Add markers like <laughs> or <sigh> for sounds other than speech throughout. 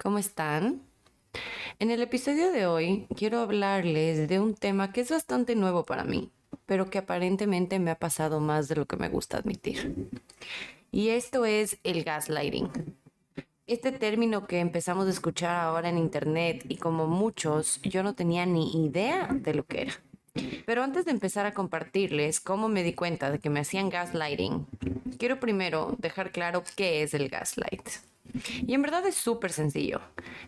¿Cómo están? En el episodio de hoy quiero hablarles de un tema que es bastante nuevo para mí, pero que aparentemente me ha pasado más de lo que me gusta admitir. Y esto es el gaslighting. Este término que empezamos a escuchar ahora en internet y como muchos, yo no tenía ni idea de lo que era. Pero antes de empezar a compartirles cómo me di cuenta de que me hacían gaslighting, quiero primero dejar claro qué es el gaslight. Y en verdad es súper sencillo.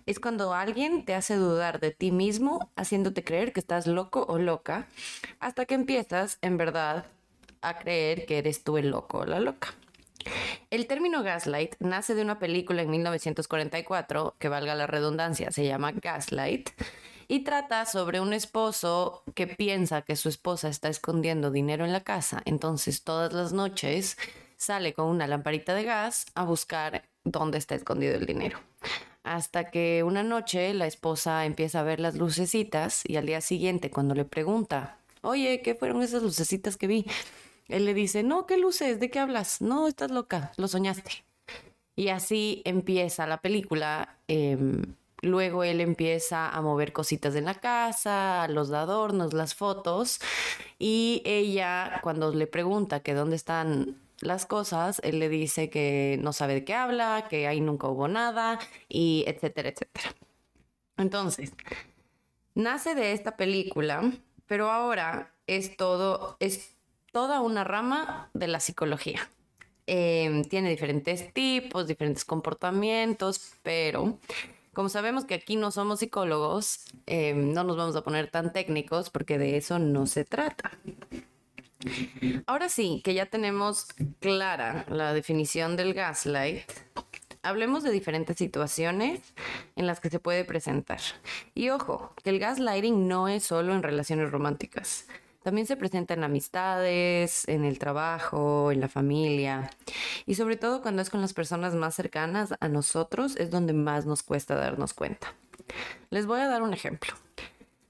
Es cuando alguien te hace dudar de ti mismo, haciéndote creer que estás loco o loca, hasta que empiezas en verdad a creer que eres tú el loco o la loca. El término gaslight nace de una película en 1944, que valga la redundancia, se llama Gaslight, y trata sobre un esposo que piensa que su esposa está escondiendo dinero en la casa, entonces todas las noches sale con una lamparita de gas a buscar dónde está escondido el dinero. Hasta que una noche la esposa empieza a ver las lucecitas y al día siguiente cuando le pregunta, oye, ¿qué fueron esas lucecitas que vi? Él le dice, no, ¿qué luces? ¿De qué hablas? No, estás loca, lo soñaste. Y así empieza la película. Em, luego él empieza a mover cositas en la casa, los adornos, las fotos. Y ella, cuando le pregunta que dónde están las cosas, él le dice que no sabe de qué habla, que ahí nunca hubo nada, y etcétera, etcétera. Entonces, nace de esta película, pero ahora es todo, es toda una rama de la psicología. Em, tiene diferentes tipos, diferentes comportamientos, pero como sabemos que aquí no somos psicólogos, em, no nos vamos a poner tan técnicos porque de eso no se trata. Ahora sí, que ya tenemos clara la definición del gaslight, hablemos de diferentes situaciones en las que se puede presentar. Y ojo, que el gaslighting no es solo en relaciones románticas. También se presenta en amistades, en el trabajo, en la familia. Y sobre todo cuando es con las personas más cercanas a nosotros es donde más nos cuesta darnos cuenta. Les voy a dar un ejemplo.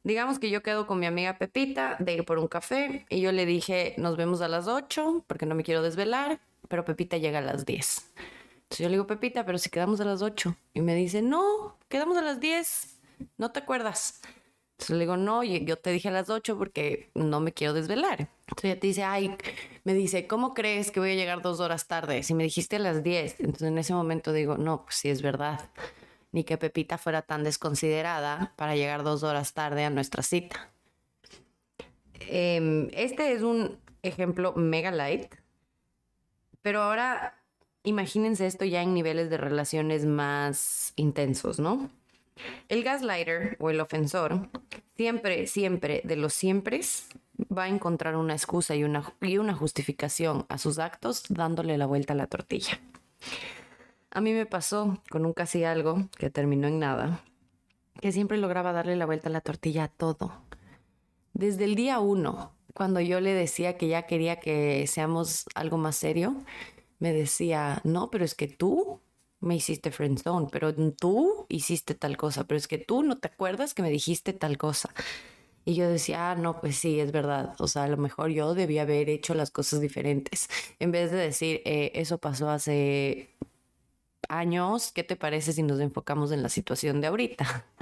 Digamos que yo quedo con mi amiga Pepita de ir por un café y yo le dije, nos vemos a las 8 porque no me quiero desvelar, pero Pepita llega a las 10. Entonces yo le digo, Pepita, pero si quedamos a las 8. Y me dice, no, quedamos a las 10, no te acuerdas. Entonces le digo, no, yo te dije a las 8 porque no me quiero desvelar. Entonces ella te dice, ay, me dice, ¿cómo crees que voy a llegar dos horas tarde? Si me dijiste a las 10. Entonces en ese momento digo, no, pues sí es verdad ni que Pepita fuera tan desconsiderada para llegar dos horas tarde a nuestra cita. Em, este es un ejemplo mega light, pero ahora imagínense esto ya en niveles de relaciones más intensos, ¿no? El gaslighter o el ofensor siempre, siempre, de los siempre, va a encontrar una excusa y una, y una justificación a sus actos dándole la vuelta a la tortilla. A mí me pasó con un casi algo que terminó en nada, que siempre lograba darle la vuelta a la tortilla a todo. Desde el día uno, cuando yo le decía que ya quería que seamos algo más serio, me decía, no, pero es que tú me hiciste friendzone, pero tú hiciste tal cosa, pero es que tú no te acuerdas que me dijiste tal cosa. Y yo decía, ah, no, pues sí, es verdad. O sea, a lo mejor yo debía haber hecho las cosas diferentes. En vez de decir, eh, eso pasó hace años, ¿qué te parece si nos enfocamos en la situación de ahorita? <laughs>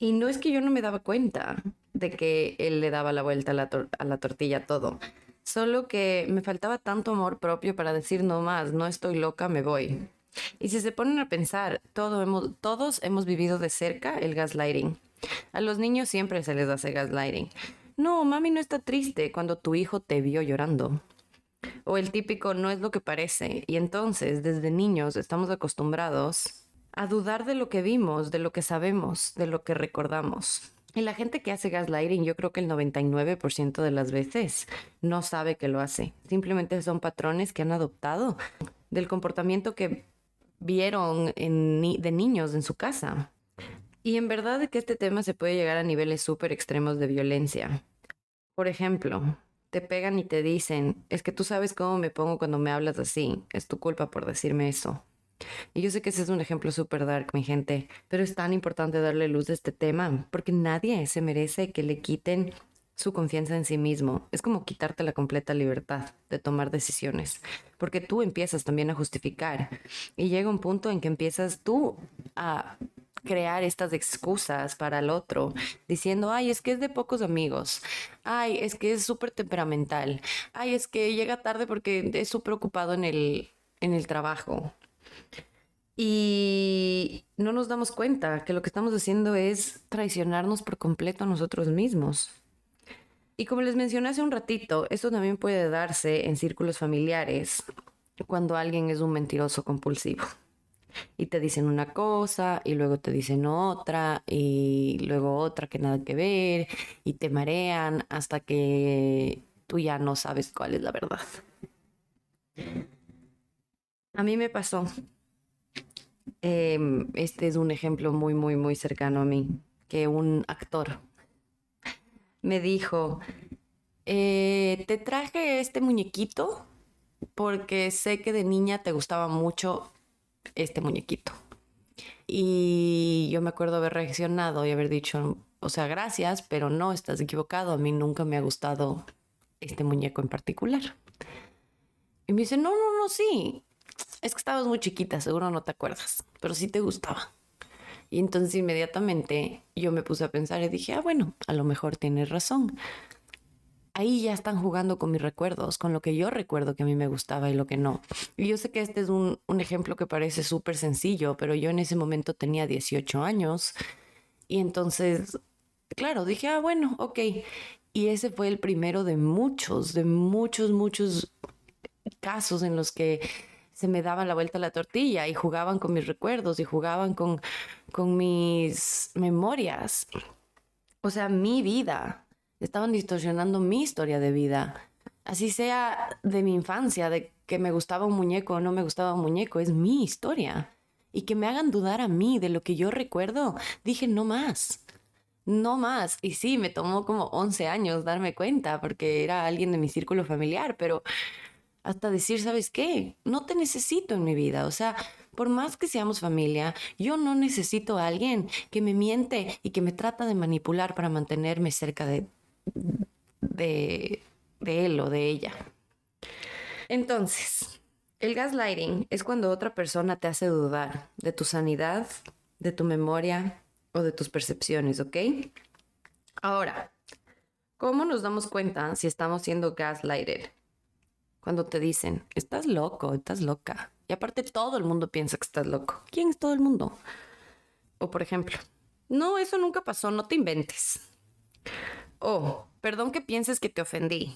Y no es que yo no me daba cuenta de que él le daba la vuelta a la, tortilla todo, solo que me faltaba tanto amor propio para decir no más, no estoy loca, me voy. Y si se ponen a pensar, todos hemos vivido de cerca el gaslighting. A los niños siempre se les hace gaslighting. No, mami no está triste cuando tu hijo te vio llorando. O el típico no es lo que parece. Y entonces, desde niños, estamos acostumbrados a dudar de lo que vimos, de lo que sabemos, de lo que recordamos. Y la gente que hace gaslighting, yo creo que el 99% de las veces no sabe que lo hace. Simplemente son patrones que han adoptado del comportamiento que vieron de niños en su casa. Y en verdad que este tema se puede llegar a niveles súper extremos de violencia. Por ejemplo, te pegan y te dicen, es que tú sabes cómo me pongo cuando me hablas así, es tu culpa por decirme eso. Y yo sé que ese es un ejemplo súper dark, mi gente, pero es tan importante darle luz a este tema, porque nadie se merece que le quiten su confianza en sí mismo. Es como quitarte la completa libertad de tomar decisiones, porque tú empiezas también a justificar y llega un punto en que empiezas tú a crear estas excusas para el otro, diciendo, ay, es que es de pocos amigos, ay, es que es súper temperamental, ay, es que llega tarde porque es súper ocupado en el, en el trabajo. Y no nos damos cuenta que lo que estamos haciendo es traicionarnos por completo a nosotros mismos. Y como les mencioné hace un ratito, esto también puede darse en círculos familiares cuando alguien es un mentiroso compulsivo. Y te dicen una cosa y luego te dicen otra y luego otra que nada que ver y te marean hasta que tú ya no sabes cuál es la verdad. A mí me pasó. Em, este es un ejemplo muy, muy, muy cercano a mí, que un actor me dijo, eh, te traje este muñequito porque sé que de niña te gustaba mucho este muñequito. Y yo me acuerdo haber reaccionado y haber dicho, o sea, gracias, pero no, estás equivocado, a mí nunca me ha gustado este muñeco en particular. Y me dice, no, no, no, sí, es que estabas muy chiquita, seguro no te acuerdas, pero sí te gustaba. Y entonces inmediatamente yo me puse a pensar y dije, ah, bueno, a lo mejor tienes razón. Ahí ya están jugando con mis recuerdos, con lo que yo recuerdo que a mí me gustaba y lo que no. Y yo sé que este es un, un ejemplo que parece súper sencillo, pero yo en ese momento tenía 18 años y entonces, claro, dije, ah, bueno, ok. Y ese fue el primero de muchos, de muchos, muchos casos en los que se me daban la vuelta a la tortilla y jugaban con mis recuerdos y jugaban con, con mis memorias. O sea, mi vida. Estaban distorsionando mi historia de vida. Así sea de mi infancia, de que me gustaba un muñeco o no me gustaba un muñeco, es mi historia. Y que me hagan dudar a mí de lo que yo recuerdo, dije no más. No más. Y sí, me tomó como 11 años darme cuenta porque era alguien de mi círculo familiar, pero hasta decir, ¿sabes qué? No te necesito en mi vida. O sea, por más que seamos familia, yo no necesito a alguien que me miente y que me trata de manipular para mantenerme cerca de, de, él o de ella. Entonces, el gaslighting es cuando otra persona te hace dudar de tu sanidad, de tu memoria o de tus percepciones, ¿ok? Ahora, ¿cómo nos damos cuenta si estamos siendo gaslighted? cuando te dicen, estás loco, estás loca. Y aparte todo el mundo piensa que estás loco. ¿Quién es todo el mundo? O por ejemplo, no, eso nunca pasó, no te inventes. O, perdón que pienses que te ofendí.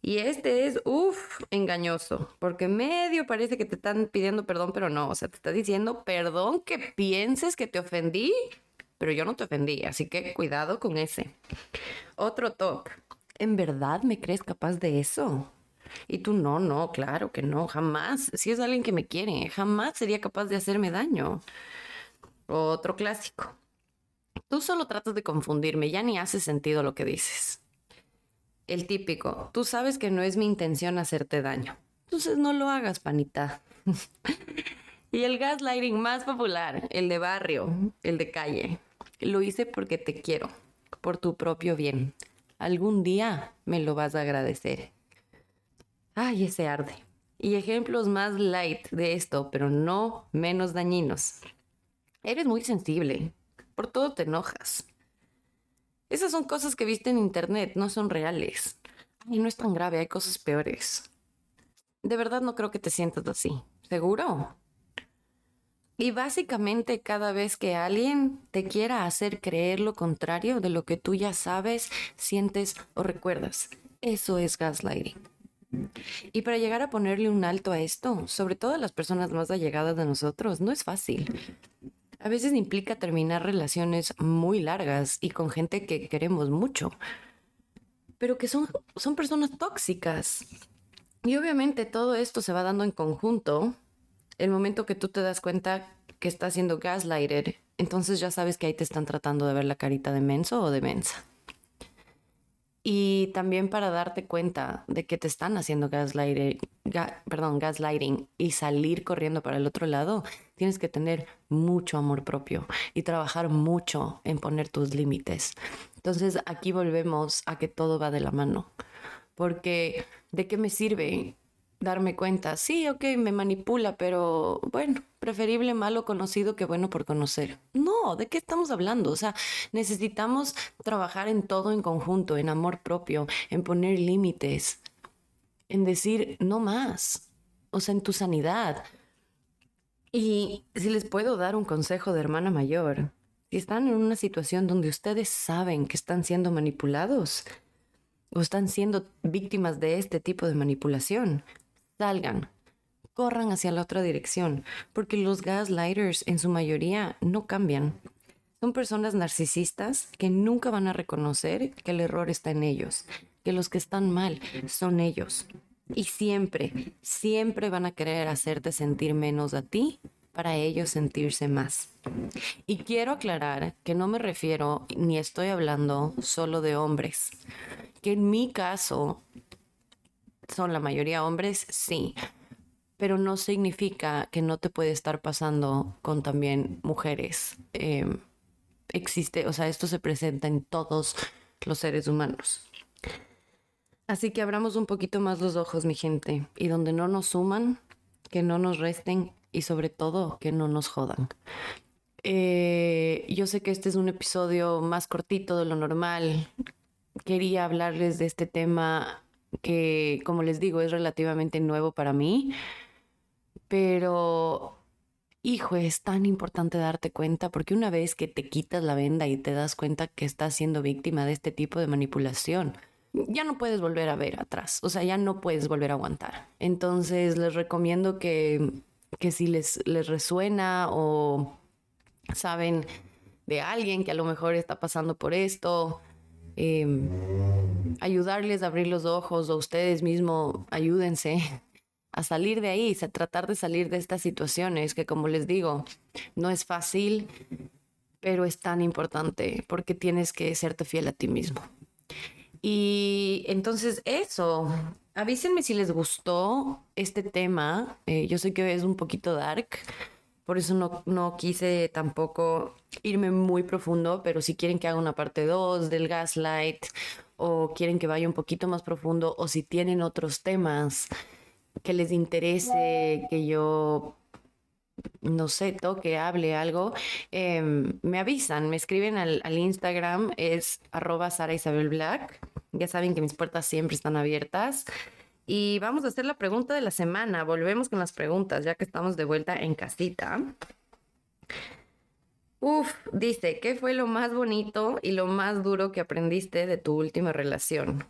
Y este es, uff, engañoso, porque medio parece que te están pidiendo perdón, pero no, o sea, te está diciendo, perdón que pienses que te ofendí, pero yo no te ofendí, así que cuidado con ese. Otro top, ¿en verdad me crees capaz de eso? Y tú no, no, claro que no, jamás. Si es alguien que me quiere, jamás sería capaz de hacerme daño. Otro clásico. Tú solo tratas de confundirme, ya ni hace sentido lo que dices. El típico, tú sabes que no es mi intención hacerte daño. Entonces no lo hagas, panita. <laughs> y el gaslighting más popular, el de barrio, el de calle. Lo hice porque te quiero, por tu propio bien. Algún día me lo vas a agradecer. Ay, ese arde. Y ejemplos más light de esto, pero no menos dañinos. Eres muy sensible. Por todo te enojas. Esas son cosas que viste en internet, no son reales. Ay, no es tan grave, hay cosas peores. De verdad no creo que te sientas así. ¿Seguro? Y básicamente cada vez que alguien te quiera hacer creer lo contrario de lo que tú ya sabes, sientes o recuerdas, eso es gaslighting. Y para llegar a ponerle un alto a esto, sobre todo a las personas más allegadas de nosotros, no es fácil. A veces implica terminar relaciones muy largas y con gente que queremos mucho, pero que son, son personas tóxicas. Y obviamente todo esto se va dando en conjunto el momento que tú te das cuenta que estás siendo gaslighted entonces ya sabes que ahí te están tratando de ver la carita de menso o de mensa. Y también para darte cuenta de que te están haciendo gaslighting, perdón, gaslighting y salir corriendo para el otro lado, tienes que tener mucho amor propio y trabajar mucho en poner tus límites. Entonces aquí volvemos a que todo va de la mano. Porque ¿de qué me sirve darme cuenta, sí, ok, me manipula, pero bueno, preferible malo conocido que bueno por conocer. No, ¿de qué estamos hablando? O sea, necesitamos trabajar en todo en conjunto, en amor propio, en poner límites, en decir no más, o sea, en tu sanidad. Y si les puedo dar un consejo de hermana mayor, si están en una situación donde ustedes saben que están siendo manipulados, o están siendo víctimas de este tipo de manipulación, salgan, corran hacia la otra dirección, porque los gaslighters en su mayoría no cambian. Son personas narcisistas que nunca van a reconocer que el error está en ellos, que los que están mal son ellos. Y siempre, siempre van a querer hacerte sentir menos a ti para ellos sentirse más. Y quiero aclarar que no me refiero ni estoy hablando solo de hombres, que en mi caso son la mayoría hombres, sí, pero no significa que no te puede estar pasando con también mujeres. Em, existe, o sea, esto se presenta en todos los seres humanos. Así que abramos un poquito más los ojos, mi gente, y donde no nos suman, que no nos resten y sobre todo que no nos jodan. Eh, yo sé que este es un episodio más cortito de lo normal. Quería hablarles de este tema que, como les digo, es relativamente nuevo para mí, pero, hijo, es tan importante darte cuenta porque una vez que te quitas la venda y te das cuenta que estás siendo víctima de este tipo de manipulación, ya no puedes volver a ver atrás, o sea, ya no puedes volver a aguantar. Entonces, les recomiendo que, que si les, les resuena o saben de alguien que a lo mejor está pasando por esto, Em, ayudarles a abrir los ojos o ustedes mismos ayúdense a salir de ahí, a tratar de salir de estas situaciones que como les digo, no es fácil, pero es tan importante porque tienes que serte fiel a ti mismo. Y entonces eso, avísenme si les gustó este tema. Eh, yo sé que es un poquito dark, por eso no, no quise tampoco irme muy profundo, pero si quieren que haga una parte 2 del gaslight o quieren que vaya un poquito más profundo o si tienen otros temas que les interese que yo no sé, toque, hable algo, em, me avisan, me escriben al, al Instagram, es arroba Sara Isabel Black. Ya saben que mis puertas siempre están abiertas. Y vamos a hacer la pregunta de la semana. Volvemos con las preguntas, ya que estamos de vuelta en casita. Uf, dice, ¿qué fue lo más bonito y lo más duro que aprendiste de tu última relación?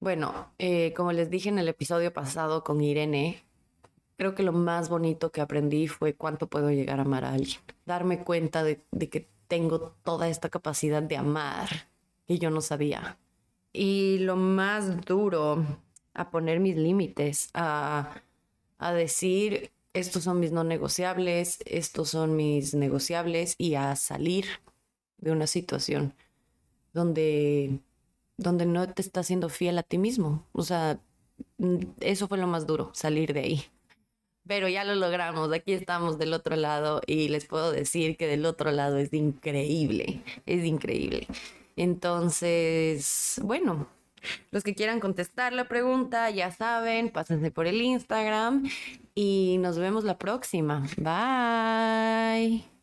Bueno, eh, como les dije en el episodio pasado con Irene, creo que lo más bonito que aprendí fue cuánto puedo llegar a amar a alguien. Darme cuenta de, de que tengo toda esta capacidad de amar que yo no sabía. Y lo más duro a poner mis límites, a, decir, estos son mis no negociables, estos son mis negociables y a salir de una situación donde, donde no te estás siendo fiel a ti mismo. O sea, mm, eso fue lo más duro, salir de ahí. Pero ya lo logramos, aquí estamos del otro lado y les puedo decir que del otro lado es increíble, es increíble. Entonces, bueno, los que quieran contestar la pregunta, ya saben, pásense por el Instagram y nos vemos la próxima. Bye.